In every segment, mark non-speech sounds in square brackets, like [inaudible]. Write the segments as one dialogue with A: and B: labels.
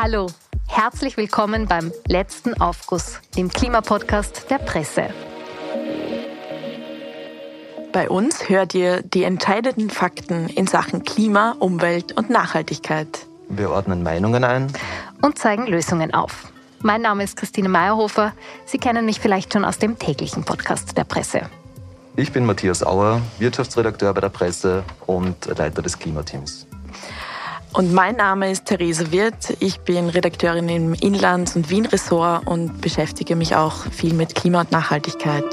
A: Hallo, herzlich willkommen beim letzten Aufguss, dem Klimapodcast der Presse.
B: Bei uns hört ihr die entscheidenden Fakten in Sachen Klima, Umwelt und Nachhaltigkeit.
C: Wir ordnen Meinungen ein
A: und zeigen Lösungen auf. Mein Name ist Christine Meyerhofer. Sie kennen mich vielleicht schon aus dem täglichen Podcast der Presse.
C: Ich bin Matthias Auer, Wirtschaftsredakteur bei der Presse und Leiter des Klimateams.
B: Und mein Name ist Therese Wirth. Ich bin Redakteurin im Inlands- und Wien-Ressort und beschäftige mich auch viel mit Klima und Nachhaltigkeit.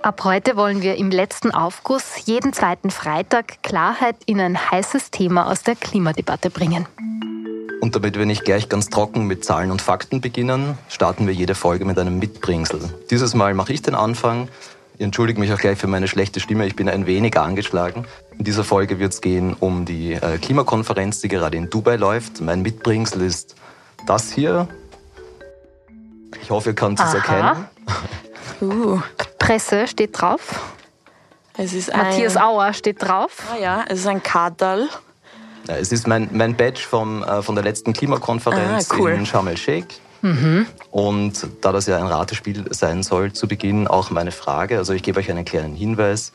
A: Ab heute wollen wir im letzten Aufguss jeden zweiten Freitag Klarheit in ein heißes Thema aus der Klimadebatte bringen.
C: Und damit wir nicht gleich ganz trocken mit Zahlen und Fakten beginnen, starten wir jede Folge mit einem Mitbringsel. Dieses Mal mache ich den Anfang. Ich entschuldige mich auch gleich für meine schlechte Stimme, ich bin ein wenig angeschlagen. In dieser Folge wird es gehen um die äh, Klimakonferenz, die gerade in Dubai läuft. Mein Mitbringsel ist das hier. Ich hoffe, ihr könnt es erkennen.
A: Uh. Presse steht drauf.
B: Es ist
A: Matthias Auer steht drauf.
B: Ah ja, es ist ein Kadal.
C: Ja, es ist mein, mein Badge vom, äh, von der letzten Klimakonferenz
B: ah, cool.
C: in Sharm el-Sheikh. Mhm. Und da das ja ein Ratespiel sein soll, zu Beginn auch meine Frage. Also ich gebe euch einen kleinen Hinweis.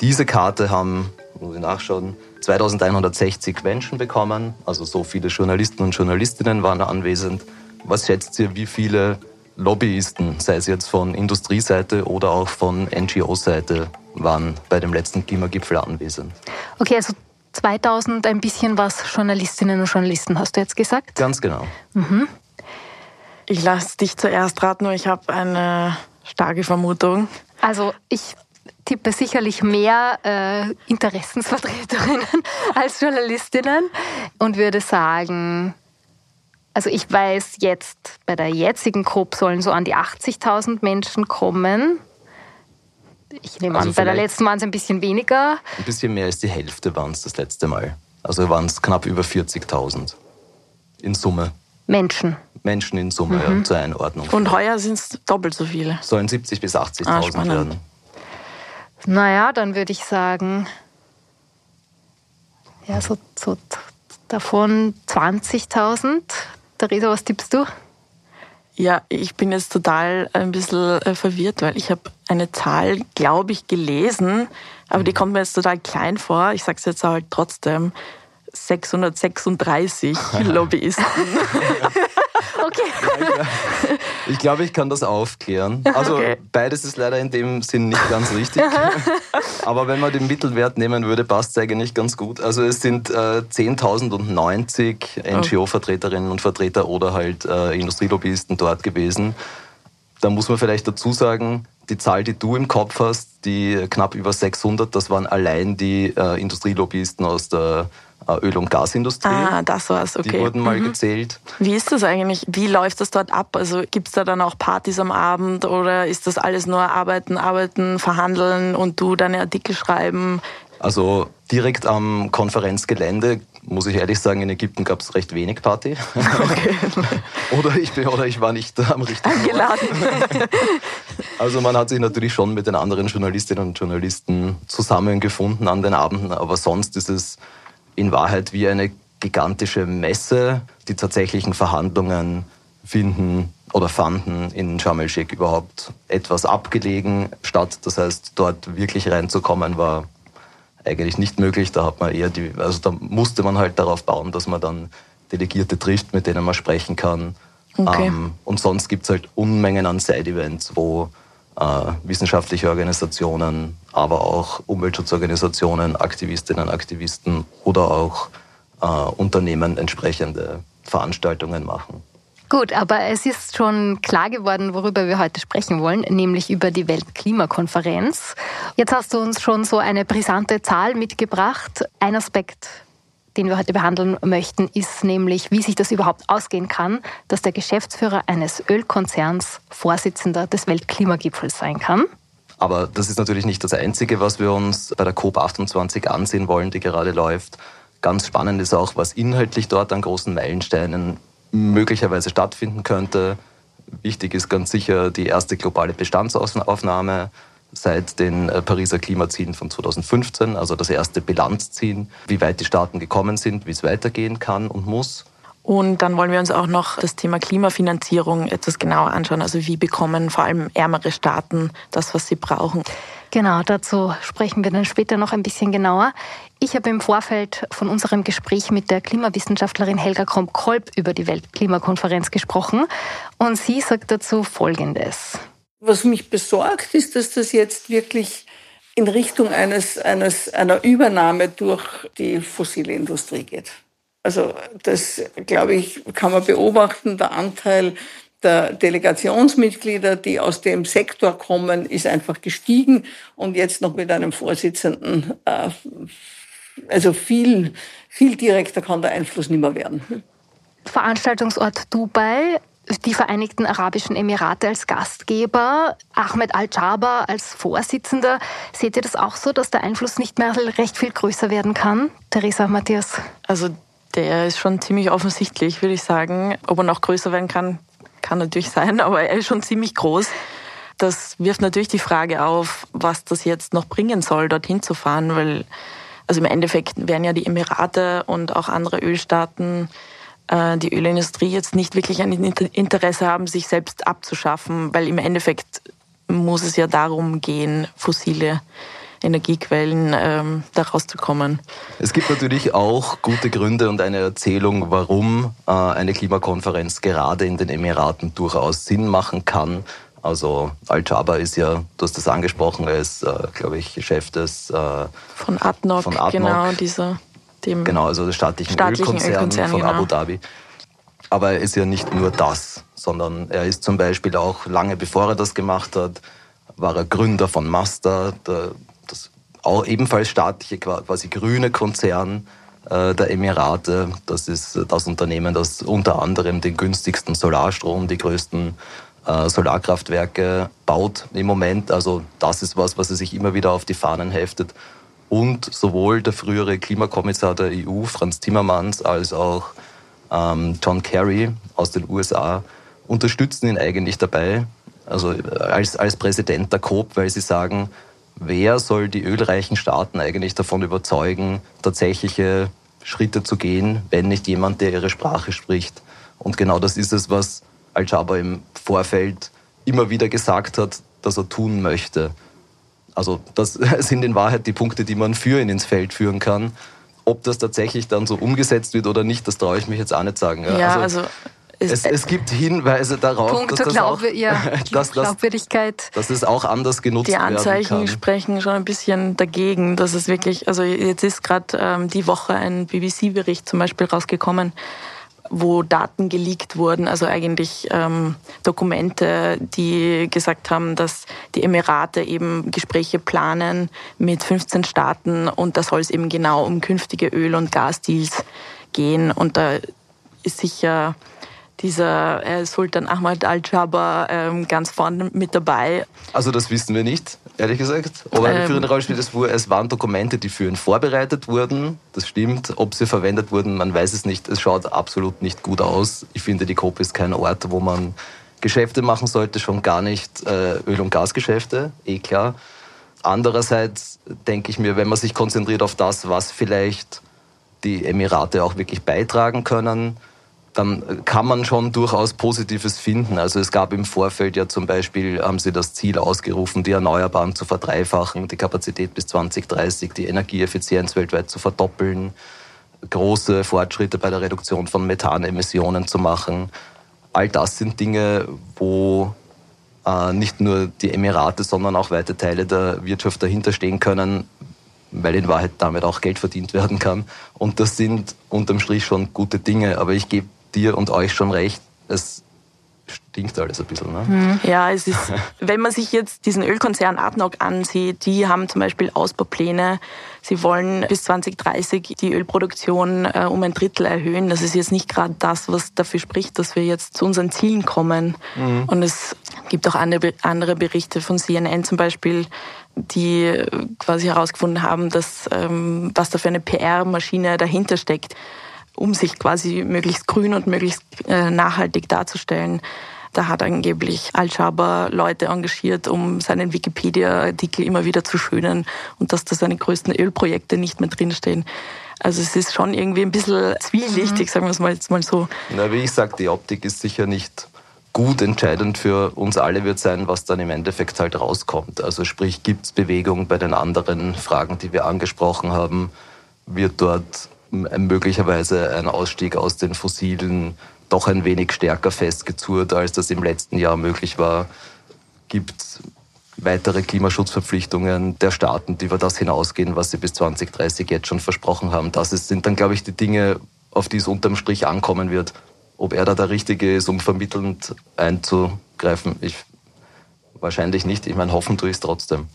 C: Diese Karte haben, muss ich nachschauen, 2160 Menschen bekommen. Also so viele Journalisten und Journalistinnen waren anwesend. Was schätzt ihr, wie viele Lobbyisten, sei es jetzt von Industrieseite oder auch von NGO-Seite, waren bei dem letzten Klimagipfel anwesend?
A: Okay, also 2000 ein bisschen was Journalistinnen und Journalisten, hast du jetzt gesagt?
C: Ganz genau.
A: Mhm.
B: Ich lasse dich zuerst raten, ich habe eine starke Vermutung.
A: Also ich tippe sicherlich mehr äh, Interessensvertreterinnen [laughs] als Journalistinnen und würde sagen, also ich weiß jetzt, bei der jetzigen COP sollen so an die 80.000 Menschen kommen. Ich nehme also an, bei der letzten waren es ein bisschen weniger.
C: Ein bisschen mehr als die Hälfte waren es das letzte Mal. Also waren es knapp über 40.000 in Summe.
A: Menschen.
C: Menschen in Summe, mhm. ja, zur Einordnung.
B: Und heuer sind es doppelt so viele.
C: Sollen 70.000 bis 80.000 ah, werden.
A: Naja, dann würde ich sagen, ja, so, so davon 20.000. Theresa, was tippst du?
B: Ja, ich bin jetzt total ein bisschen äh, verwirrt, weil ich habe eine Zahl, glaube ich, gelesen, aber die kommt mir jetzt total klein vor. Ich sage es jetzt halt trotzdem. 636 [laughs] Lobbyisten. [laughs]
A: okay.
C: Ich glaube, ich kann das aufklären. [laughs] Also okay. beides ist leider in dem Sinn nicht ganz richtig. [laughs] Aber wenn man den Mittelwert nehmen würde, passt es eigentlich ganz gut. Also es sind äh, 10.090 NGO-Vertreterinnen und Vertreter oder halt äh, Industrielobbyisten dort gewesen. Da muss man vielleicht dazu sagen, die Zahl, die du im Kopf hast, die knapp über 600, das waren allein die äh, Industrielobbyisten aus der äh, Öl- und Gasindustrie.
B: Ah, das war's, okay.
C: Die wurden mal mhm. gezählt.
B: Wie ist das eigentlich? Wie läuft das dort ab? Also gibt's da dann auch Partys am Abend oder ist das alles nur arbeiten, arbeiten, verhandeln und du deine Artikel schreiben?
C: Also direkt am Konferenzgelände, muss ich ehrlich sagen, in Ägypten gab es recht wenig Party. Okay. [laughs] oder, ich bin, oder ich war nicht am richtigen
B: Eingeladen. [laughs]
C: also man hat sich natürlich schon mit den anderen Journalistinnen und Journalisten zusammengefunden an den Abenden, aber sonst ist es in Wahrheit wie eine gigantische Messe. Die tatsächlichen Verhandlungen finden oder fanden in Sharm el-Sheikh überhaupt etwas abgelegen statt. Das heißt, dort wirklich reinzukommen war eigentlich nicht möglich. Da hat man eher die, also da musste man halt darauf bauen, dass man dann Delegierte trifft, mit denen man sprechen kann. Okay. Ähm, und sonst gibt es halt Unmengen an Side-Events, wo wissenschaftliche Organisationen, aber auch Umweltschutzorganisationen, Aktivistinnen, Aktivisten oder auch äh, Unternehmen entsprechende Veranstaltungen machen.
A: Gut, aber es ist schon klar geworden, worüber wir heute sprechen wollen, nämlich über die Weltklimakonferenz. Jetzt hast du uns schon so eine brisante Zahl mitgebracht. Ein Aspekt den wir heute behandeln möchten, ist nämlich, wie sich das überhaupt ausgehen kann, dass der Geschäftsführer eines Ölkonzerns Vorsitzender des Weltklimagipfels sein kann.
C: Aber das ist natürlich nicht das Einzige, was wir uns bei der COP28 ansehen wollen, die gerade läuft. Ganz spannend ist auch, was inhaltlich dort an großen Meilensteinen möglicherweise stattfinden könnte. Wichtig ist ganz sicher die erste globale Bestandsaufnahme seit den äh, Pariser Klimazielen von 2015, also das erste Bilanzziehen, wie weit die Staaten gekommen sind, wie es weitergehen kann und muss.
B: Und dann wollen wir uns auch noch das Thema Klimafinanzierung etwas genauer anschauen. Also wie bekommen vor allem ärmere Staaten das, was sie brauchen.
A: Genau, dazu sprechen wir dann später noch ein bisschen genauer. Ich habe im Vorfeld von unserem Gespräch mit der Klimawissenschaftlerin Helga Kromp-Kolb über die Weltklimakonferenz gesprochen und sie sagt dazu Folgendes.
D: Was mich besorgt, ist, dass das jetzt wirklich in Richtung eines, eines, einer Übernahme durch die fossile Industrie geht. Also das, glaube ich, kann man beobachten. Der Anteil der Delegationsmitglieder, die aus dem Sektor kommen, ist einfach gestiegen und jetzt noch mit einem Vorsitzenden. Äh, also viel, viel direkter kann der Einfluss nicht mehr werden.
A: Veranstaltungsort Dubai, die Vereinigten Arabischen Emirate als Gastgeber, Ahmed Al-Jaber als Vorsitzender. Seht ihr das auch so, dass der Einfluss nicht mehr recht viel größer werden kann? Theresa Matthias.
B: Also der ist schon ziemlich offensichtlich, würde ich sagen. Ob er noch größer werden kann, kann natürlich sein, aber er ist schon ziemlich groß. Das wirft natürlich die Frage auf, was das jetzt noch bringen soll, dorthin zu fahren, weil also im Endeffekt werden ja die Emirate und auch andere Ölstaaten die Ölindustrie jetzt nicht wirklich ein Interesse haben, sich selbst abzuschaffen, weil im Endeffekt muss es ja darum gehen, fossile Energiequellen ähm, da rauszukommen.
C: Es gibt natürlich auch gute Gründe und eine Erzählung, warum äh, eine Klimakonferenz gerade in den Emiraten durchaus Sinn machen kann. Also Al-Jaber ist ja, du hast das angesprochen, er ist, äh, glaube ich, Chef des...
B: Äh, von ADNOC, von ADNOC, genau, dieser...
C: Dem genau, also des staatlichen, staatlichen Ölkonzern, Ölkonzern von genau. Abu Dhabi. Aber er ist ja nicht nur das, sondern er ist zum Beispiel auch lange bevor er das gemacht hat, war er Gründer von Mazda, der auch ebenfalls staatliche, quasi grüne Konzern äh, der Emirate. Das ist das Unternehmen, das unter anderem den günstigsten Solarstrom, die größten äh, Solarkraftwerke baut im Moment. Also das ist was, was er sich immer wieder auf die Fahnen heftet. Und sowohl der frühere Klimakommissar der EU, Franz Timmermans, als auch ähm, John Kerry aus den USA unterstützen ihn eigentlich dabei, also als, als Präsident der COP, weil sie sagen, wer soll die ölreichen Staaten eigentlich davon überzeugen, tatsächliche Schritte zu gehen, wenn nicht jemand, der ihre Sprache spricht. Und genau das ist es, was Al-Jaber im Vorfeld immer wieder gesagt hat, dass er tun möchte. Also das [laughs] sind in Wahrheit die Punkte, die man für ihn ins Feld führen kann. Ob das tatsächlich dann so umgesetzt wird oder nicht, das traue ich mich jetzt auch nicht sagen.
B: Ja, also, also
C: es, es, gibt Hinweise darauf,
A: Punkt dass, das Glaube, auch, ja, [laughs] dass,
C: Glaubwürdigkeit. dass es auch anders genutzt
B: werden kann. Die Anzeichen sprechen schon ein bisschen dagegen, dass es wirklich, also jetzt ist gerade ähm, die Woche ein BBC-Bericht zum Beispiel rausgekommen, wo Daten geleakt wurden, also eigentlich ähm, Dokumente, die gesagt haben, dass die Emirate eben Gespräche planen mit 15 Staaten und da soll es eben genau um künftige Öl- und Gasdeals gehen und da ist sicher dieser äh, Sultan Ahmad al-Jaber ähm, ganz vorne mit dabei.
C: Also das wissen wir nicht, ehrlich gesagt. Aber eine ähm, führende Rolle spielt es, es waren Dokumente, die für ihn vorbereitet wurden. Das stimmt. Ob sie verwendet wurden, man weiß es nicht. Es schaut absolut nicht gut aus. Ich finde, die COP ist kein Ort, wo man Geschäfte machen sollte, schon gar nicht äh, Öl- und Gasgeschäfte, eh klar. Andererseits denke ich mir, wenn man sich konzentriert auf das, was vielleicht die Emirate auch wirklich beitragen können, dann kann man schon durchaus Positives finden. Also es gab im Vorfeld ja zum Beispiel, haben sie das Ziel ausgerufen, die Erneuerbaren zu verdreifachen, die Kapazität bis 2030, die Energieeffizienz weltweit zu verdoppeln, große Fortschritte bei der Reduktion von Methanemissionen zu machen. All das sind Dinge, wo äh, nicht nur die Emirate, sondern auch weite Teile der Wirtschaft dahinter stehen können, weil in Wahrheit damit auch Geld verdient werden kann. Und das sind unterm Strich schon gute Dinge. Aber ich gebe dir und euch schon recht, es stinkt alles ein bisschen. Ne?
B: Hm. Ja, es ist, [laughs] wenn man sich jetzt diesen Ölkonzern ADNOC ansieht, die haben zum Beispiel Ausbaupläne. Sie wollen bis 2030 die Ölproduktion äh, um ein Drittel erhöhen. Das ist jetzt nicht gerade das, was dafür spricht, dass wir jetzt zu unseren Zielen kommen. Mhm. Und es gibt auch andere, andere Berichte von CNN zum Beispiel, die quasi herausgefunden haben, dass ähm, was da für eine PR-Maschine dahinter steckt um sich quasi möglichst grün und möglichst äh, nachhaltig darzustellen. Da hat angeblich Al-Shabaab Leute engagiert, um seinen Wikipedia-Artikel immer wieder zu schönen und dass da seine größten Ölprojekte nicht mehr drinstehen. Also es ist schon irgendwie ein bisschen zwielichtig, mhm. sagen wir es mal jetzt mal so.
C: Na, wie ich sage, die Optik ist sicher nicht gut entscheidend für uns alle wird sein, was dann im Endeffekt halt rauskommt. Also sprich, gibt es Bewegung bei den anderen Fragen, die wir angesprochen haben? Wird dort möglicherweise ein Ausstieg aus den fossilen doch ein wenig stärker festgezurrt, als das im letzten Jahr möglich war? Gibt weitere Klimaschutzverpflichtungen der Staaten, die über das hinausgehen, was sie bis 2030 jetzt schon versprochen haben? Das sind dann, glaube ich, die Dinge, auf die es unterm Strich ankommen wird. Ob er da der Richtige ist, um vermittelnd einzugreifen, ich wahrscheinlich nicht. Ich meine, hoffen tue ich es trotzdem.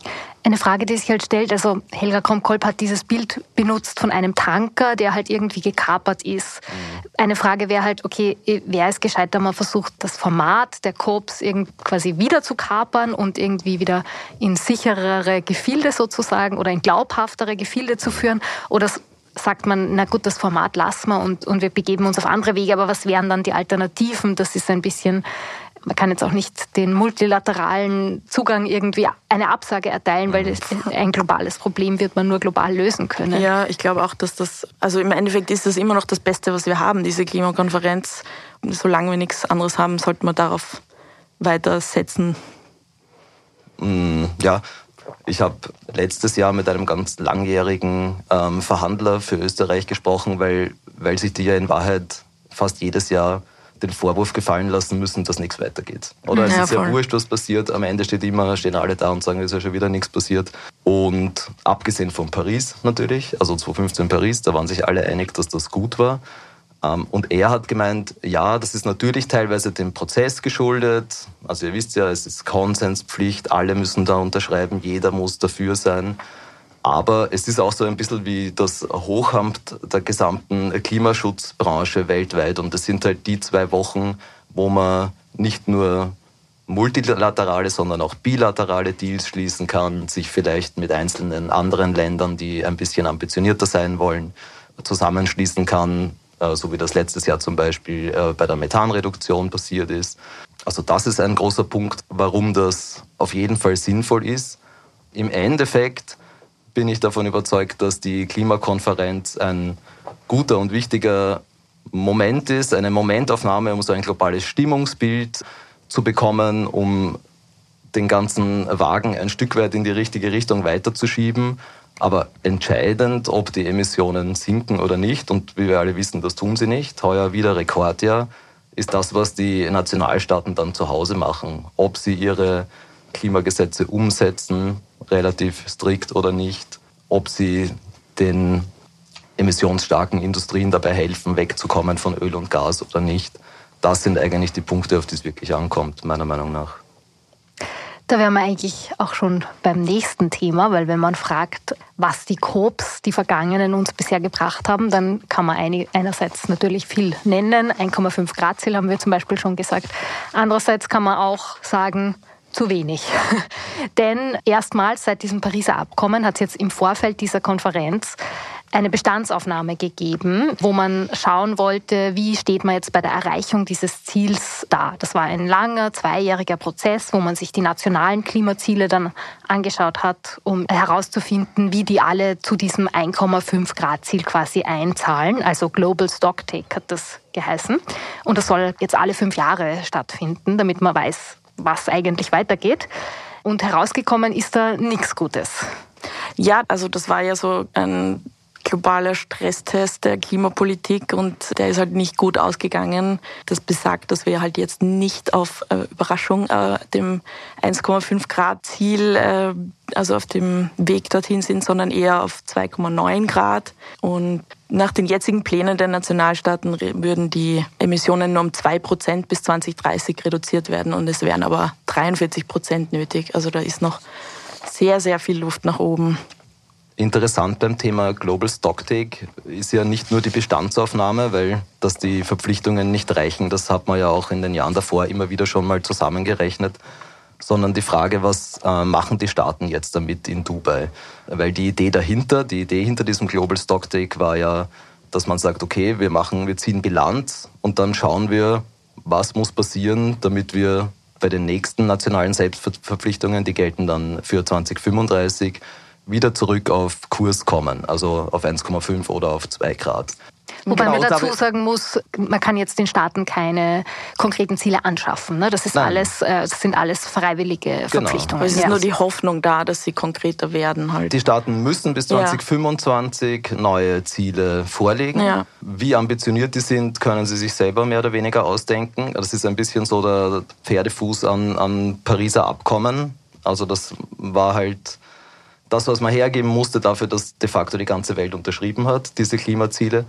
A: Eine Frage, die sich halt stellt, also Helga Kromkolb hat dieses Bild benutzt von einem Tanker, der halt irgendwie gekapert ist. Mhm. Eine Frage wäre halt, okay, wäre es gescheiter, man versucht das Format der Kops quasi wieder zu kapern und irgendwie wieder in sicherere Gefilde sozusagen oder in glaubhaftere Gefilde zu führen? Oder sagt man, na gut, das Format lassen wir und, und wir begeben uns auf andere Wege, aber was wären dann die Alternativen? Das ist ein bisschen, man kann jetzt auch nicht den multilateralen Zugang irgendwie eine Absage erteilen, weil das, ein globales Problem wird man nur global lösen können.
B: Ja, ich glaube auch, dass das, also im Endeffekt ist das immer noch das Beste, was wir haben, diese Klimakonferenz. Solange wir nichts anderes haben, sollten wir darauf weitersetzen.
C: Mm, ja, ich habe letztes Jahr mit einem ganz langjährigen ähm, Verhandler für Österreich gesprochen, weil, weil sich die ja in Wahrheit fast jedes Jahr den Vorwurf gefallen lassen müssen, dass nichts weitergeht. Oder es ja, ist ja wurscht, was passiert. Am Ende steht immer, stehen alle da und sagen, es ist ja schon wieder nichts passiert. Und abgesehen von Paris natürlich, also 2015 Paris, da waren sich alle einig, dass das gut war. Ähm, und er hat gemeint, ja, das ist natürlich teilweise dem Prozess geschuldet. Also ihr wisst ja, es ist Konsenspflicht, alle müssen da unterschreiben, jeder muss dafür sein. Aber es ist auch so ein bisschen wie das Hochamt der gesamten Klimaschutzbranche weltweit. Und das sind halt die zwei Wochen, wo man nicht nur multilaterale, sondern auch bilaterale Deals schließen kann, sich vielleicht mit einzelnen anderen Ländern, die ein bisschen ambitionierter sein wollen, zusammenschließen kann, äh, so wie das letztes Jahr zum Beispiel äh, bei der Methanreduktion passiert ist. Also das ist ein großer Punkt, warum das auf jeden Fall sinnvoll ist. Im Endeffekt bin ich davon überzeugt, dass die Klimakonferenz ein guter und wichtiger Moment ist, eine Momentaufnahme, um so ein globales Stimmungsbild zu bekommen, um den ganzen Wagen ein Stück weit in die richtige Richtung weiterzuschieben. Aber entscheidend, ob die Emissionen sinken oder nicht, und wie wir alle wissen, das tun sie nicht, heuer wieder Rekordjahr, ist das, was die Nationalstaaten dann zu Hause machen. Ob sie ihre Klimagesetze umsetzen, relativ strikt oder nicht, ob sie den emissionsstarken Industrien dabei helfen, wegzukommen von Öl und Gas oder nicht. Das sind eigentlich die Punkte, auf die es wirklich ankommt, meiner Meinung nach.
A: Da wären wir eigentlich auch schon beim nächsten Thema, weil wenn man fragt, was die Koops, die Vergangenen uns bisher gebracht haben, dann kann man einerseits natürlich viel nennen. 1,5 Grad Ziel haben wir zum Beispiel schon gesagt. Andererseits kann man auch sagen, zu wenig. [laughs] Denn erstmals seit diesem Pariser Abkommen hat es jetzt im Vorfeld dieser Konferenz eine Bestandsaufnahme gegeben, wo man schauen wollte, wie steht man jetzt bei der Erreichung dieses Ziels da. Das war ein langer, zweijähriger Prozess, wo man sich die nationalen Klimaziele dann angeschaut hat, um herauszufinden, wie die alle zu diesem 1,5 Grad Ziel quasi einzahlen. Also Global Stocktake hat das geheißen. Und das soll jetzt alle fünf Jahre stattfinden, damit man weiß, was eigentlich weitergeht. Und herausgekommen ist da nichts Gutes.
B: Ja, also das war ja so ein globaler Stresstest der Klimapolitik und der ist halt nicht gut ausgegangen. Das besagt, dass wir halt jetzt nicht auf äh, Überraschung äh, dem 1,5 Grad Ziel, äh, also auf dem Weg dorthin sind, sondern eher auf 2,9 Grad. Und nach den jetzigen Plänen der Nationalstaaten würden die Emissionen nur um 2 Prozent bis 2030 reduziert werden und es wären aber 43 Prozent nötig. Also da ist noch sehr, sehr viel Luft nach oben.
C: Interessant beim Thema Global Stocktake ist ja nicht nur die Bestandsaufnahme, weil dass die Verpflichtungen nicht reichen, das hat man ja auch in den Jahren davor immer wieder schon mal zusammengerechnet, sondern die Frage, was äh, machen die Staaten jetzt damit in Dubai? Weil die Idee dahinter, die Idee hinter diesem Global Stocktake war ja, dass man sagt, okay, wir machen, wir ziehen Bilanz und dann schauen wir, was muss passieren, damit wir bei den nächsten nationalen Selbstverpflichtungen, die gelten dann für 2035, wieder zurück auf Kurs kommen, also auf 1,5 oder auf 2 Grad.
A: Wobei genau, man dazu sagen muss, man kann jetzt den Staaten keine konkreten Ziele anschaffen. Ne? Das, ist alles, äh, das sind alles freiwillige genau. Verpflichtungen.
B: Es ist ja. nur die Hoffnung da, dass sie konkreter werden. Halt.
C: Die Staaten müssen bis 2025 ja. neue Ziele vorlegen. Ja. Wie ambitioniert die sind, können sie sich selber mehr oder weniger ausdenken. Das ist ein bisschen so der Pferdefuß an, an Pariser Abkommen. Also das war halt das, was man hergeben musste dafür, dass de facto die ganze Welt unterschrieben hat, diese Klimaziele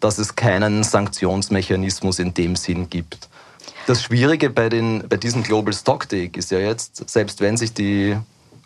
C: dass es keinen Sanktionsmechanismus in dem Sinn gibt. Das Schwierige bei, den, bei diesem Global Stocktake ist ja jetzt, selbst wenn sich die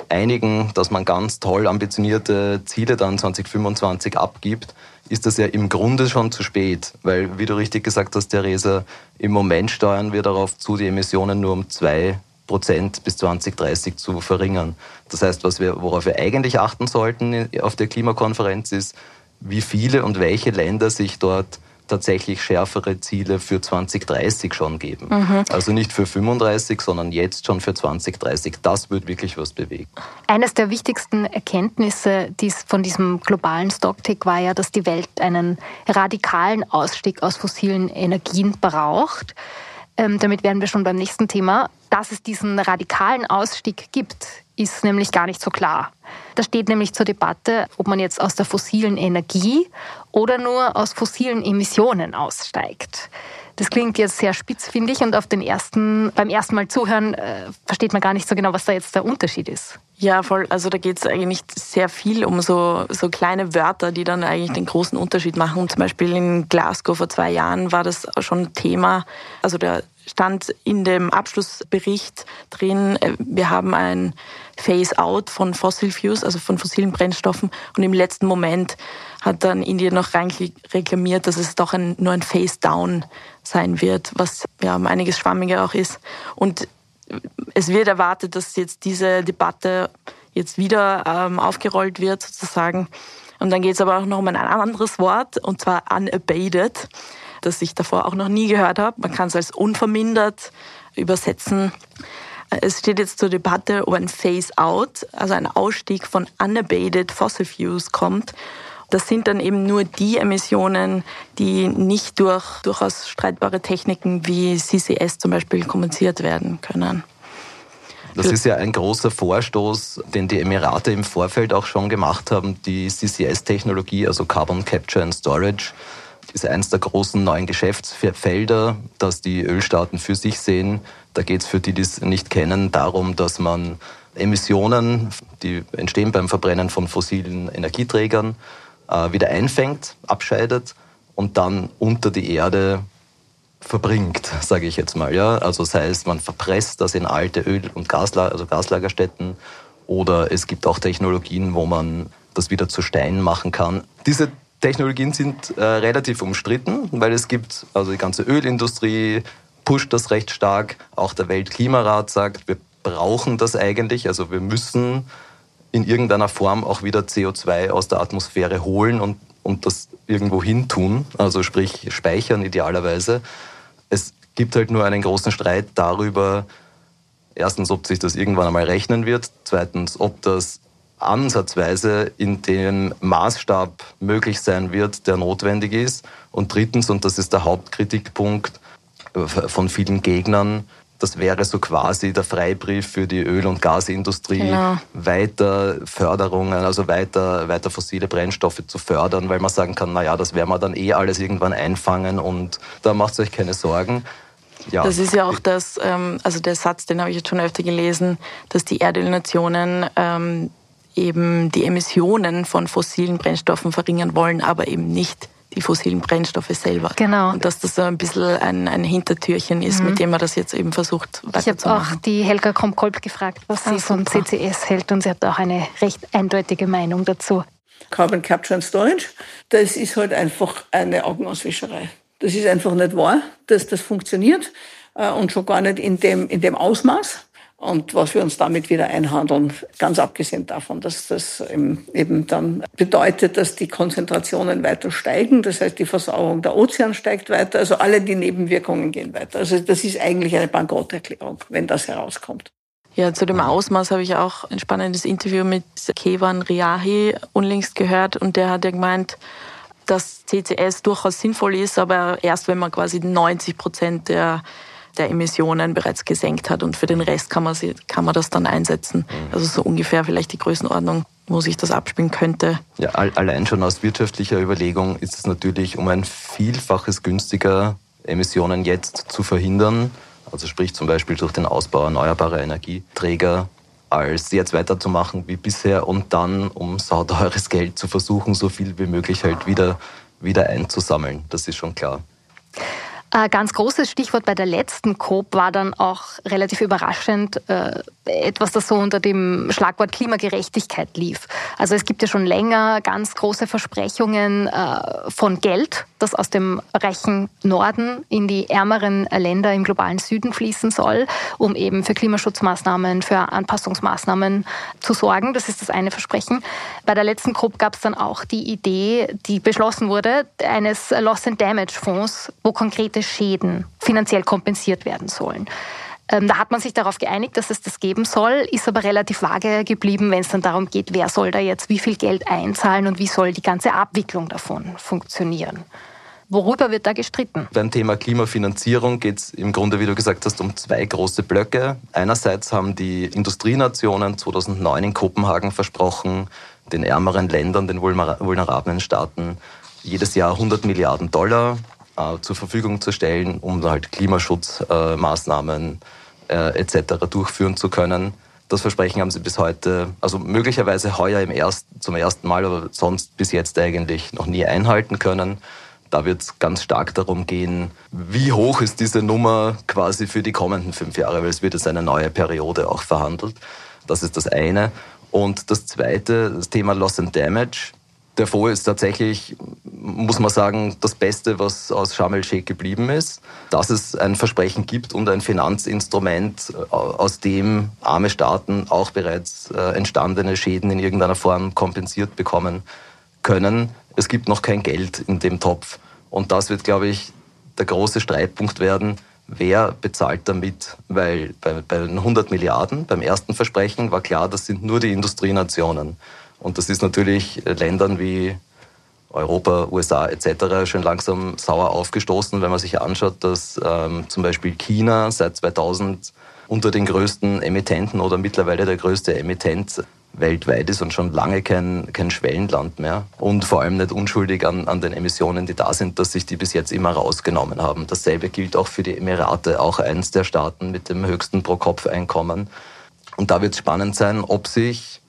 C: einigen, dass man ganz toll ambitionierte Ziele dann 2025 abgibt, ist das ja im Grunde schon zu spät. Weil, wie du richtig gesagt hast, Theresa, im Moment steuern wir darauf zu, die Emissionen nur um zwei Prozent bis 2030 zu verringern. Das heißt, was wir, worauf wir eigentlich achten sollten auf der Klimakonferenz ist, wie viele und welche Länder sich dort tatsächlich schärfere Ziele für 2030 schon geben. Mhm. Also nicht für 35, sondern jetzt schon für 2030. Das wird wirklich was bewegen.
A: Eines der wichtigsten Erkenntnisse von diesem globalen Stocktake war ja, dass die Welt einen radikalen Ausstieg aus fossilen Energien braucht. Ähm, damit wären wir schon beim nächsten Thema. Dass es diesen radikalen Ausstieg gibt, ist nämlich gar nicht so klar. Da steht nämlich zur Debatte, ob man jetzt aus der fossilen Energie oder nur aus fossilen Emissionen aussteigt. Das klingt jetzt sehr spitz, finde ich, und auf den ersten, beim ersten Mal zuhören äh, versteht man gar nicht so genau, was da jetzt der Unterschied ist.
B: Ja, voll. Also da geht es eigentlich sehr viel um so, so kleine Wörter, die dann eigentlich den großen Unterschied machen. Zum Beispiel in Glasgow vor zwei Jahren war das schon Thema. Also der stand in dem Abschlussbericht drin, äh, wir haben ein Phase-out von Fossil Fuels, also von fossilen Brennstoffen. Und im letzten Moment hat dann Indien noch reklamiert, dass es doch ein, nur ein Phase-down sein wird, was ja um einiges schwammiger auch ist. Und es wird erwartet, dass jetzt diese Debatte jetzt wieder ähm, aufgerollt wird, sozusagen. Und dann geht es aber auch noch um ein anderes Wort, und zwar unabated das ich davor auch noch nie gehört habe. Man kann es als unvermindert übersetzen. Es steht jetzt zur Debatte, ob ein Phase-out, also ein Ausstieg von unabated fossil fuels kommt. Das sind dann eben nur die Emissionen, die nicht durch durchaus streitbare Techniken wie CCS zum Beispiel kompensiert werden können.
C: Das ist ja ein großer Vorstoß, den die Emirate im Vorfeld auch schon gemacht haben, die CCS-Technologie, also Carbon Capture and Storage ist eines der großen neuen Geschäftsfelder, das die Ölstaaten für sich sehen. Da geht es für die, die es nicht kennen, darum, dass man Emissionen, die entstehen beim Verbrennen von fossilen Energieträgern, wieder einfängt, abscheidet und dann unter die Erde verbringt, sage ich jetzt mal. Ja? Also sei es, man verpresst das in alte Öl- und Gaslager, also Gaslagerstätten oder es gibt auch Technologien, wo man das wieder zu Stein machen kann. Diese Technologien sind äh, relativ umstritten, weil es gibt, also die ganze Ölindustrie pusht das recht stark. Auch der Weltklimarat sagt, wir brauchen das eigentlich. Also wir müssen in irgendeiner Form auch wieder CO2 aus der Atmosphäre holen und, und das irgendwo hin tun, also sprich speichern idealerweise. Es gibt halt nur einen großen Streit darüber, erstens, ob sich das irgendwann einmal rechnen wird, zweitens, ob das ansatzweise in dem Maßstab möglich sein wird, der notwendig ist. Und drittens, und das ist der Hauptkritikpunkt äh, von vielen Gegnern, das wäre so quasi der Freibrief für die Öl- und Gasindustrie, genau. weiter Förderungen, also weiter, weiter fossile Brennstoffe zu fördern, weil man sagen kann, naja, das werden wir dann eh alles irgendwann einfangen und da macht euch keine Sorgen.
B: Ja. Das ist ja auch das, ähm, also der Satz, den habe ich jetzt schon öfter gelesen, dass die Erdölnationen ähm, eben die Emissionen von fossilen Brennstoffen verringern wollen, aber eben nicht die fossilen Brennstoffe selber.
A: Genau.
B: Und dass das so ein bisschen ein, ein Hintertürchen ist, mhm. mit dem man das jetzt eben versucht
A: weiterzumachen. Ich habe auch die Helga Kromkolb gefragt, was ah, sie von CCS hält und sie hat auch eine recht eindeutige Meinung dazu.
D: Carbon Capture and Storage, das ist halt einfach eine Augenauswischerei. Das ist einfach nicht wahr, dass das funktioniert äh, und schon gar nicht in dem, in dem Ausmaß und was wir uns damit wieder einhandeln, ganz abgesehen davon, dass das eben dann bedeutet, dass die Konzentrationen weiter steigen, das heißt die Versauerung der Ozean steigt weiter, also alle die Nebenwirkungen gehen weiter. Also das ist eigentlich eine Bankrotterklärung, wenn das herauskommt.
B: Ja, zu dem Ausmaß habe ich auch ein spannendes Interview mit Kevan Riahi unlängst gehört und der hat ja gemeint, dass CCS durchaus sinnvoll ist, aber erst wenn man quasi 90 Prozent der, der Emissionen bereits gesenkt hat und für den Rest kann man, sie, kann man das dann einsetzen. Mhm. Also so ungefähr vielleicht die Größenordnung, wo sich das abspielen könnte.
C: Ja, allein schon aus wirtschaftlicher Überlegung ist es natürlich um ein Vielfaches günstiger, Emissionen jetzt zu verhindern also sprich zum Beispiel durch den Ausbau erneuerbarer Energieträger, als jetzt weiterzumachen wie bisher und dann um sauteures Geld zu versuchen, so viel wie möglich halt wieder, wieder einzusammeln. Das ist schon klar.
A: Ein ganz großes Stichwort bei der letzten COP war dann auch relativ überraschend äh, etwas, das so unter dem Schlagwort Klimagerechtigkeit lief. Also es gibt ja schon länger ganz große Versprechungen äh, von Geld, das aus dem reichen Norden in die ärmeren Länder im globalen Süden fließen soll, um eben für Klimaschutzmaßnahmen, für Anpassungsmaßnahmen zu sorgen. Das ist das eine Versprechen. Bei der letzten COP gab es dann auch die Idee, die beschlossen wurde, eines Loss and Damage Fonds, wo konkrete Schäden finanziell kompensiert werden sollen. Ähm, da hat man sich darauf geeinigt, dass es das geben soll, ist aber relativ vage geblieben, wenn es dann darum geht, wer soll da jetzt wie viel Geld einzahlen und wie soll die ganze Abwicklung davon funktionieren. Worüber wird da gestritten?
C: Beim Thema Klimafinanzierung geht es im Grunde, wie du gesagt hast, um zwei große Blöcke. Einerseits haben die Industrienationen 2009 in Kopenhagen versprochen, den ärmeren Ländern, den vulnerablen Staaten, jedes Jahr 100 Milliarden Dollar äh, zur Verfügung zu stellen, um halt Klimaschutzmaßnahmen äh, etc. durchführen zu können. Das Versprechen haben sie bis heute, also möglicherweise heuer im erst, zum ersten Mal, aber sonst bis jetzt eigentlich noch nie einhalten können. Da wird es ganz stark darum gehen, wie hoch ist diese Nummer quasi für die kommenden fünf Jahre, weil es wird jetzt eine neue Periode auch verhandelt. Das ist das eine. Und das zweite, das Thema Loss and Damage der Fonds ist tatsächlich, muss man sagen, das Beste, was aus Sharm el-Sheikh geblieben ist. Dass es ein Versprechen gibt und ein Finanzinstrument, äh, aus dem arme Staaten auch bereits äh, entstandene Schäden in irgendeiner Form kompensiert bekommen können. Es gibt noch kein Geld in dem Topf. Und das wird, glaube ich, der große Streitpunkt werden. Wer bezahlt damit? Weil bei, bei 100 Milliarden beim ersten Versprechen war klar, das sind nur die Industrienationen. Und das ist natürlich Ländern wie Europa, USA etc. schon langsam sauer aufgestoßen, wenn man sich anschaut, dass ähm, zum Beispiel China seit 2000 unter den größten Emittenten oder mittlerweile der größte Emittent weltweit ist und schon lange kein, kein Schwellenland mehr und vor allem nicht unschuldig an, an den Emissionen, die da sind, dass sich die bis jetzt immer rausgenommen haben. Dasselbe gilt auch für die Emirate, auch eins der Staaten mit dem höchsten Pro-Kopf-Einkommen. Und da wird es spannend sein, ob sich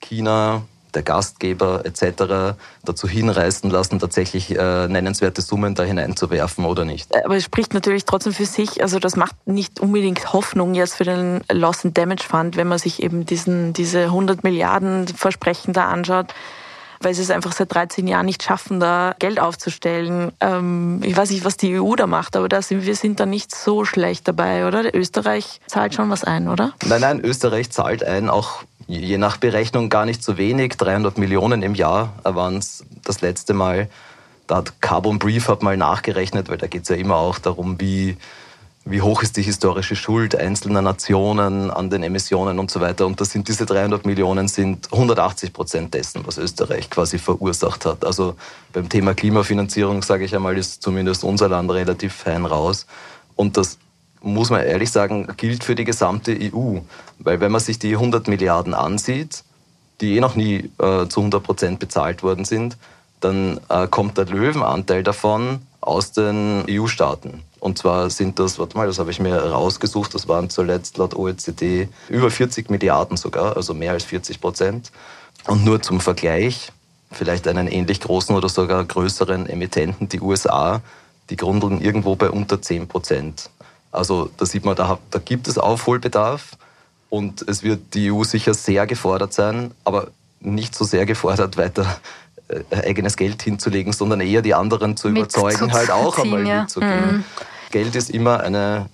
C: China, der Gastgeber etc. dazu hinreißen lassen, tatsächlich äh, nennenswerte Summen da hineinzuwerfen oder nicht.
B: Aber es spricht natürlich trotzdem für sich, also das macht nicht unbedingt Hoffnung jetzt für den Loss and Damage Fund, wenn man sich eben diesen, diese 100 Milliarden Versprechen da anschaut weil sie es einfach seit 13 Jahren nicht schaffen, da Geld aufzustellen. Ähm, ich weiß nicht, was die EU da macht, aber da sind, wir sind da nicht so schlecht dabei, oder? Österreich zahlt schon was ein, oder?
C: Nein, nein, Österreich zahlt ein, auch je nach Berechnung gar nicht so wenig. 300 Millionen im Jahr waren es das letzte Mal. Da hat Carbon Brief hat mal nachgerechnet, weil da geht es ja immer auch darum, wie, wie hoch ist die historische Schuld einzelner Nationen an den Emissionen und so weiter. Und das sind diese 300 Millionen sind 180 Prozent dessen, was Österreich quasi verursacht hat. Also beim Thema Klimafinanzierung, sage ich einmal, ist zumindest unser Land relativ fein raus. Und das muss man ehrlich sagen, gilt für die gesamte EU. Weil wenn man sich die 100 Milliarden ansieht, die eh noch nie äh, zu 100 Prozent bezahlt worden sind, dann äh, kommt der Löwenanteil davon aus den EU-Staaten. Und zwar sind das, warte mal, das habe ich mir rausgesucht, das waren zuletzt laut OECD über 40 Milliarden sogar, also mehr als 40 Prozent. Und nur zum Vergleich, vielleicht einen ähnlich großen oder sogar größeren Emittenten, die USA, die grundeln irgendwo bei unter 10 Prozent. Also da sieht man, da, da gibt es Aufholbedarf und es wird die EU sicher sehr gefordert sein, aber nicht so sehr gefordert, weiter äh, eigenes Geld hinzulegen, sondern eher die anderen zu überzeugen, halt auch einmal ja. mitzugehen. Mhm. Geld ist immer eine,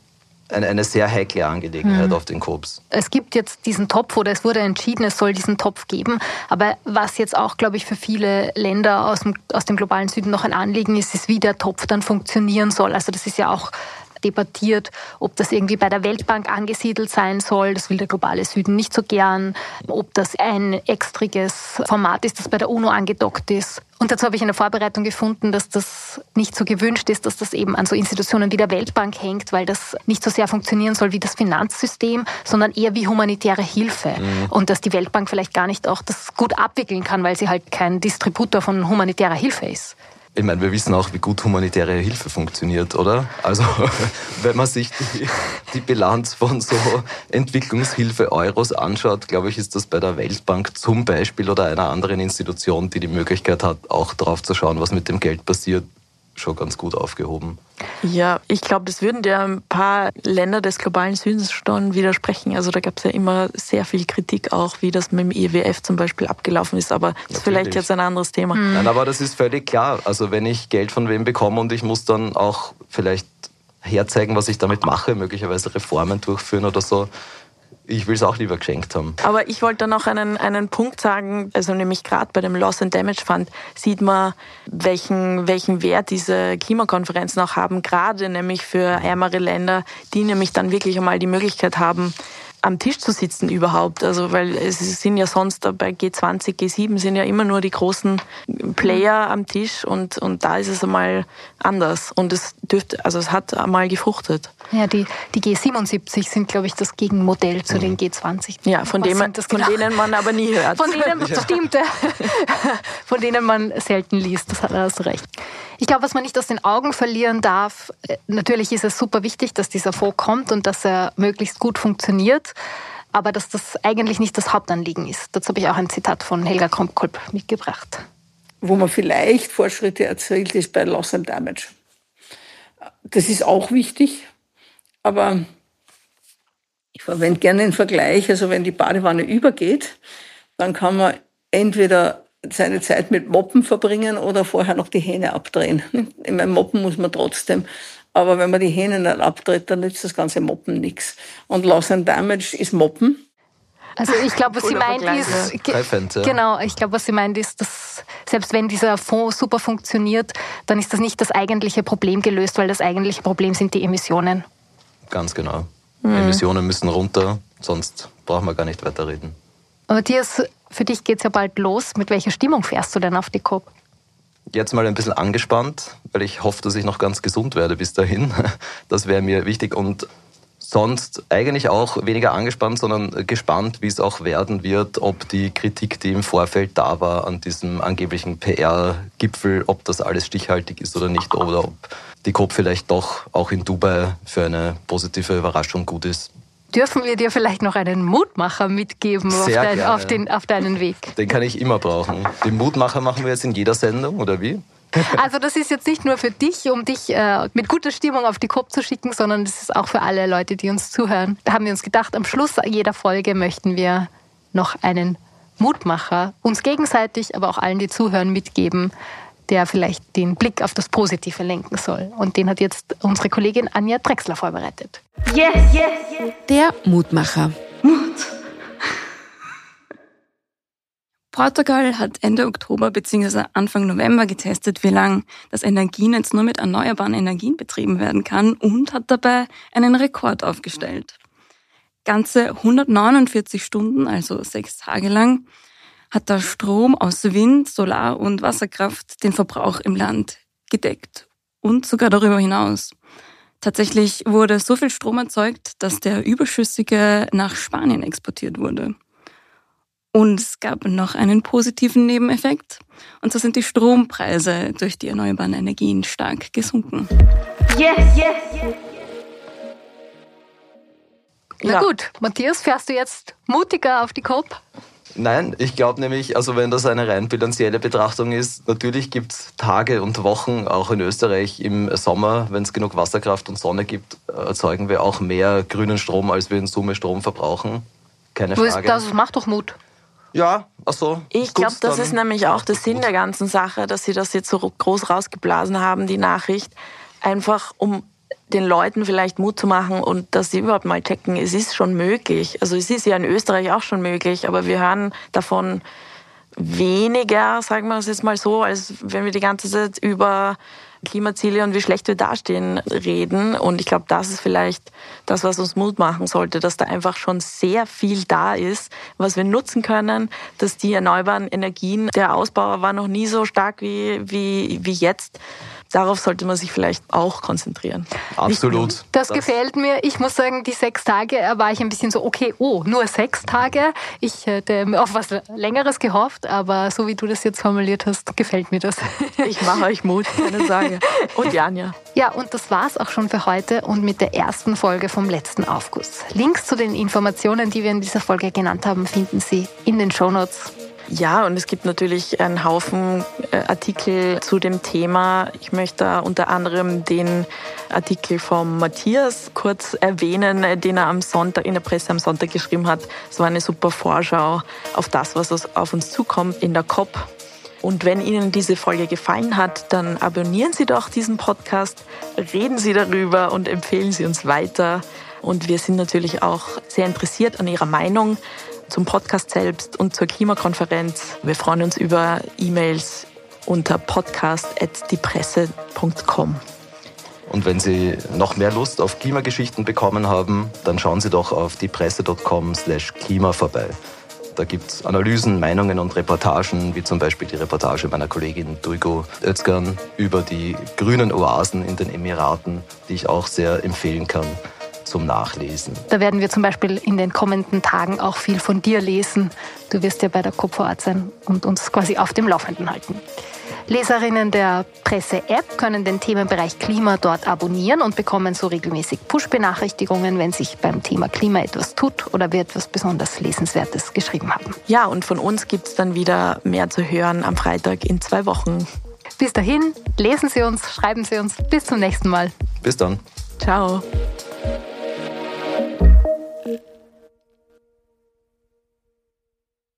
C: eine, eine sehr heikle Angelegenheit mhm. auf den Kops.
A: Es gibt jetzt diesen Topf oder es wurde entschieden, es soll diesen Topf geben. Aber was jetzt auch, glaube ich, für viele Länder aus dem, aus dem globalen Süden noch ein Anliegen ist, ist, wie der Topf dann funktionieren soll. Also das ist ja auch debattiert, ob das irgendwie bei der Weltbank angesiedelt sein soll. Das will der globale Süden nicht so gern. Ob das ein extriges Format ist, das bei der UNO angedockt ist. Und dazu habe ich in der Vorbereitung gefunden, dass das nicht so gewünscht ist, dass das eben an so Institutionen wie der Weltbank hängt, weil das nicht so sehr funktionieren soll wie das Finanzsystem, sondern eher wie humanitäre Hilfe. Mhm. Und dass die Weltbank vielleicht gar nicht auch das gut abwickeln kann, weil sie halt kein Distributor von humanitärer Hilfe ist.
C: Ich meine, wir wissen auch, wie gut humanitäre Hilfe funktioniert, oder? Also, [laughs] wenn man sich die, die Bilanz von so Entwicklungshilfe-Euros anschaut, glaube ich, ist das bei der Weltbank zum Beispiel oder einer anderen Institution, die die Möglichkeit hat, auch darauf zu schauen, was mit dem Geld passiert, schon ganz gut aufgehoben.
B: Ja, ich glaube, das würden ja ein paar Länder des globalen Südens schon widersprechen. Also da gab es ja immer sehr viel Kritik auch, wie das mit dem IWF zum Beispiel abgelaufen ist. Aber das ist vielleicht jetzt ein anderes Thema.
C: Mhm. Nein, aber das ist völlig klar. Also wenn ich Geld von wem bekomme und ich muss dann auch vielleicht herzeigen, was ich damit mache, möglicherweise Reformen durchführen oder so, ich will es auch lieber geschenkt haben.
B: Aber ich wollte noch einen, einen Punkt sagen, also nämlich gerade bei dem Loss and Damage Fund sieht man, welchen, welchen Wert diese Klimakonferenzen auch haben, gerade nämlich für ärmere Länder, die nämlich dann wirklich einmal die Möglichkeit haben, am Tisch zu sitzen überhaupt. Also weil es sind ja sonst bei G20, G7 sind ja immer nur die großen Player am Tisch und, und da ist es einmal anders. Und es dürfte, also es hat einmal gefruchtet.
A: Ja, die, die G77 sind, glaube ich, das Gegenmodell zu den G20.
B: Ja, von, dem, von genau? denen man aber nie hört.
A: Von denen, ja. stimmt, [laughs] von denen man selten liest, das hast du recht. Ich glaube, was man nicht aus den Augen verlieren darf, äh, natürlich ist es super wichtig, dass dieser Fonds kommt und dass er möglichst gut funktioniert, aber dass das eigentlich nicht das Hauptanliegen ist. Dazu habe ich auch ein Zitat von Helga Kromkolb mitgebracht.
D: Wo man vielleicht Fortschritte erzielt, ist bei Loss and Damage. Das ist auch wichtig, aber ich verwende gerne den Vergleich, also wenn die Badewanne übergeht, dann kann man entweder seine Zeit mit Moppen verbringen oder vorher noch die Hähne abdrehen. [laughs] In meinem Moppen muss man trotzdem. Aber wenn man die Hähne nicht abdreht, dann nützt das ganze Moppen nichts. Und Loss and Damage ist Moppen.
A: Also ich glaube, was sie meint ist,
C: Treffend,
A: ja. genau, ich glaube, was sie meint ist, dass selbst wenn dieser Fonds super funktioniert, dann ist das nicht das eigentliche Problem gelöst, weil das eigentliche Problem sind die Emissionen.
C: Ganz genau. Mhm. Emissionen müssen runter, sonst brauchen wir gar nicht weiterreden.
A: Matthias, für dich geht es ja bald los. Mit welcher Stimmung fährst du denn auf die COP?
C: Jetzt mal ein bisschen angespannt, weil ich hoffe, dass ich noch ganz gesund werde bis dahin. [laughs] Das wäre mir wichtig. Und sonst eigentlich auch weniger angespannt, sondern gespannt, wie es auch werden wird, ob die Kritik, die im Vorfeld da war an diesem angeblichen PR-Gipfel, ob das alles stichhaltig ist oder nicht, oder ob die COP vielleicht doch auch in Dubai für eine positive Überraschung gut ist.
A: Dürfen wir dir vielleicht noch einen Mutmacher mitgeben auf, dein, auf, den, auf deinen Weg? [laughs]
C: Den kann ich immer brauchen. Den Mutmacher machen wir jetzt in jeder Sendung, oder wie? [laughs]
A: Also das ist jetzt nicht nur für dich, um dich äh, mit guter Stimmung auf die Kopf zu schicken, sondern das ist auch für alle Leute, die uns zuhören. Da haben wir uns gedacht, am Schluss jeder Folge möchten wir noch einen Mutmacher uns gegenseitig, aber auch allen, die zuhören, mitgeben, der vielleicht den Blick auf das Positive lenken soll. Und den hat jetzt unsere Kollegin Anja Drexler vorbereitet.
E: Yes, yes, yes. Der Mutmacher. Mut. Portugal hat Ende Oktober bzw. Anfang November getestet, wie lange das Energienetz nur mit erneuerbaren Energien betrieben werden kann und hat dabei einen Rekord aufgestellt. Ganze 149 Stunden, also sechs Tage lang, hat der Strom aus Wind, Solar- und Wasserkraft den Verbrauch im Land gedeckt und sogar darüber hinaus. Tatsächlich wurde so viel Strom erzeugt, dass der überschüssige nach Spanien exportiert wurde. Und es gab noch einen positiven Nebeneffekt. Und so sind die Strompreise durch die erneuerbaren Energien stark gesunken. Yes, yes,
A: yes. Na ja. gut, Matthias, fährst du jetzt mutiger auf die COP?
C: Nein, ich glaube nämlich, also wenn das eine rein bilanzielle Betrachtung ist, natürlich gibt es Tage und Wochen, auch in Österreich im Sommer, wenn es genug Wasserkraft und Sonne gibt, erzeugen wir auch mehr grünen Strom, als wir in Summe Strom verbrauchen. Keine Frage.
A: Das macht doch Mut.
C: Ja, ach so.
B: Ich glaube, das ist nämlich auch der Sinn der ganzen Sache, dass sie das jetzt so groß rausgeblasen haben, die Nachricht. Einfach um den Leuten vielleicht Mut zu machen und dass sie überhaupt mal checken, es ist schon möglich. Also es ist ja in Österreich auch schon möglich, aber wir hören davon weniger, sagen wir es jetzt mal so, als wenn wir die ganze Zeit über Klimaziele und wie schlecht wir dastehen reden. Und ich glaube, das ist vielleicht das, was uns Mut machen sollte, dass da einfach schon sehr viel da ist, was wir nutzen können, dass die erneuerbaren Energien, der Ausbau war noch nie so stark wie, wie, wie jetzt darauf sollte man sich vielleicht auch konzentrieren.
C: Absolut.
A: Ich, das, das, gefällt mir. Ich muss sagen, die sechs Tage war ich ein bisschen so, okay, oh, nur sechs Tage. Ich hätte auf was Längeres gehofft, aber so wie du das jetzt formuliert hast, gefällt mir das. [laughs]
B: Ich mache euch Mut, keine Sorge. Und Janja.
A: Ja, und das war's auch schon für heute und mit der ersten Folge vom letzten Aufguss. Links zu den Informationen, die wir in dieser Folge genannt haben, finden Sie in den Shownotes.
B: Ja, und es gibt natürlich einen Haufen äh, Artikel zu dem Thema. Ich möchte da unter anderem den Artikel vom Matthias kurz erwähnen, äh, den er am Sonntag in der Presse am Sonntag geschrieben hat. Es war eine super Vorschau auf das, was auf uns zukommt in der COP. Und wenn Ihnen diese Folge gefallen hat, dann abonnieren Sie doch diesen Podcast, reden Sie darüber und empfehlen Sie uns weiter. Und wir sind natürlich auch sehr interessiert an Ihrer Meinung zum Podcast selbst und zur Klimakonferenz. Wir freuen uns über E-Mails unter podcast.diepresse.com.
C: Und wenn Sie noch mehr Lust auf Klimageschichten bekommen haben, dann schauen Sie doch auf diepresse.com slash klima vorbei. Da gibt es Analysen, Meinungen und Reportagen, wie zum Beispiel die Reportage meiner Kollegin Duygo Özkan über die grünen Oasen in den Emiraten, die ich auch sehr empfehlen kann zum Nachlesen.
A: Da werden wir zum Beispiel in den kommenden Tagen auch viel von dir lesen. Du wirst ja bei der COP vor Ort sein und uns quasi auf dem Laufenden halten. Leserinnen der Presse-App können den Themenbereich Klima dort abonnieren und bekommen so regelmäßig Push-Benachrichtigungen, wenn sich beim Thema Klima etwas tut oder wir etwas besonders Lesenswertes geschrieben haben.
B: Ja, und von uns gibt es dann wieder mehr zu hören am Freitag in zwei Wochen.
A: Bis dahin, lesen Sie uns, schreiben Sie uns. Bis zum nächsten Mal.
C: Bis dann.
B: Ciao.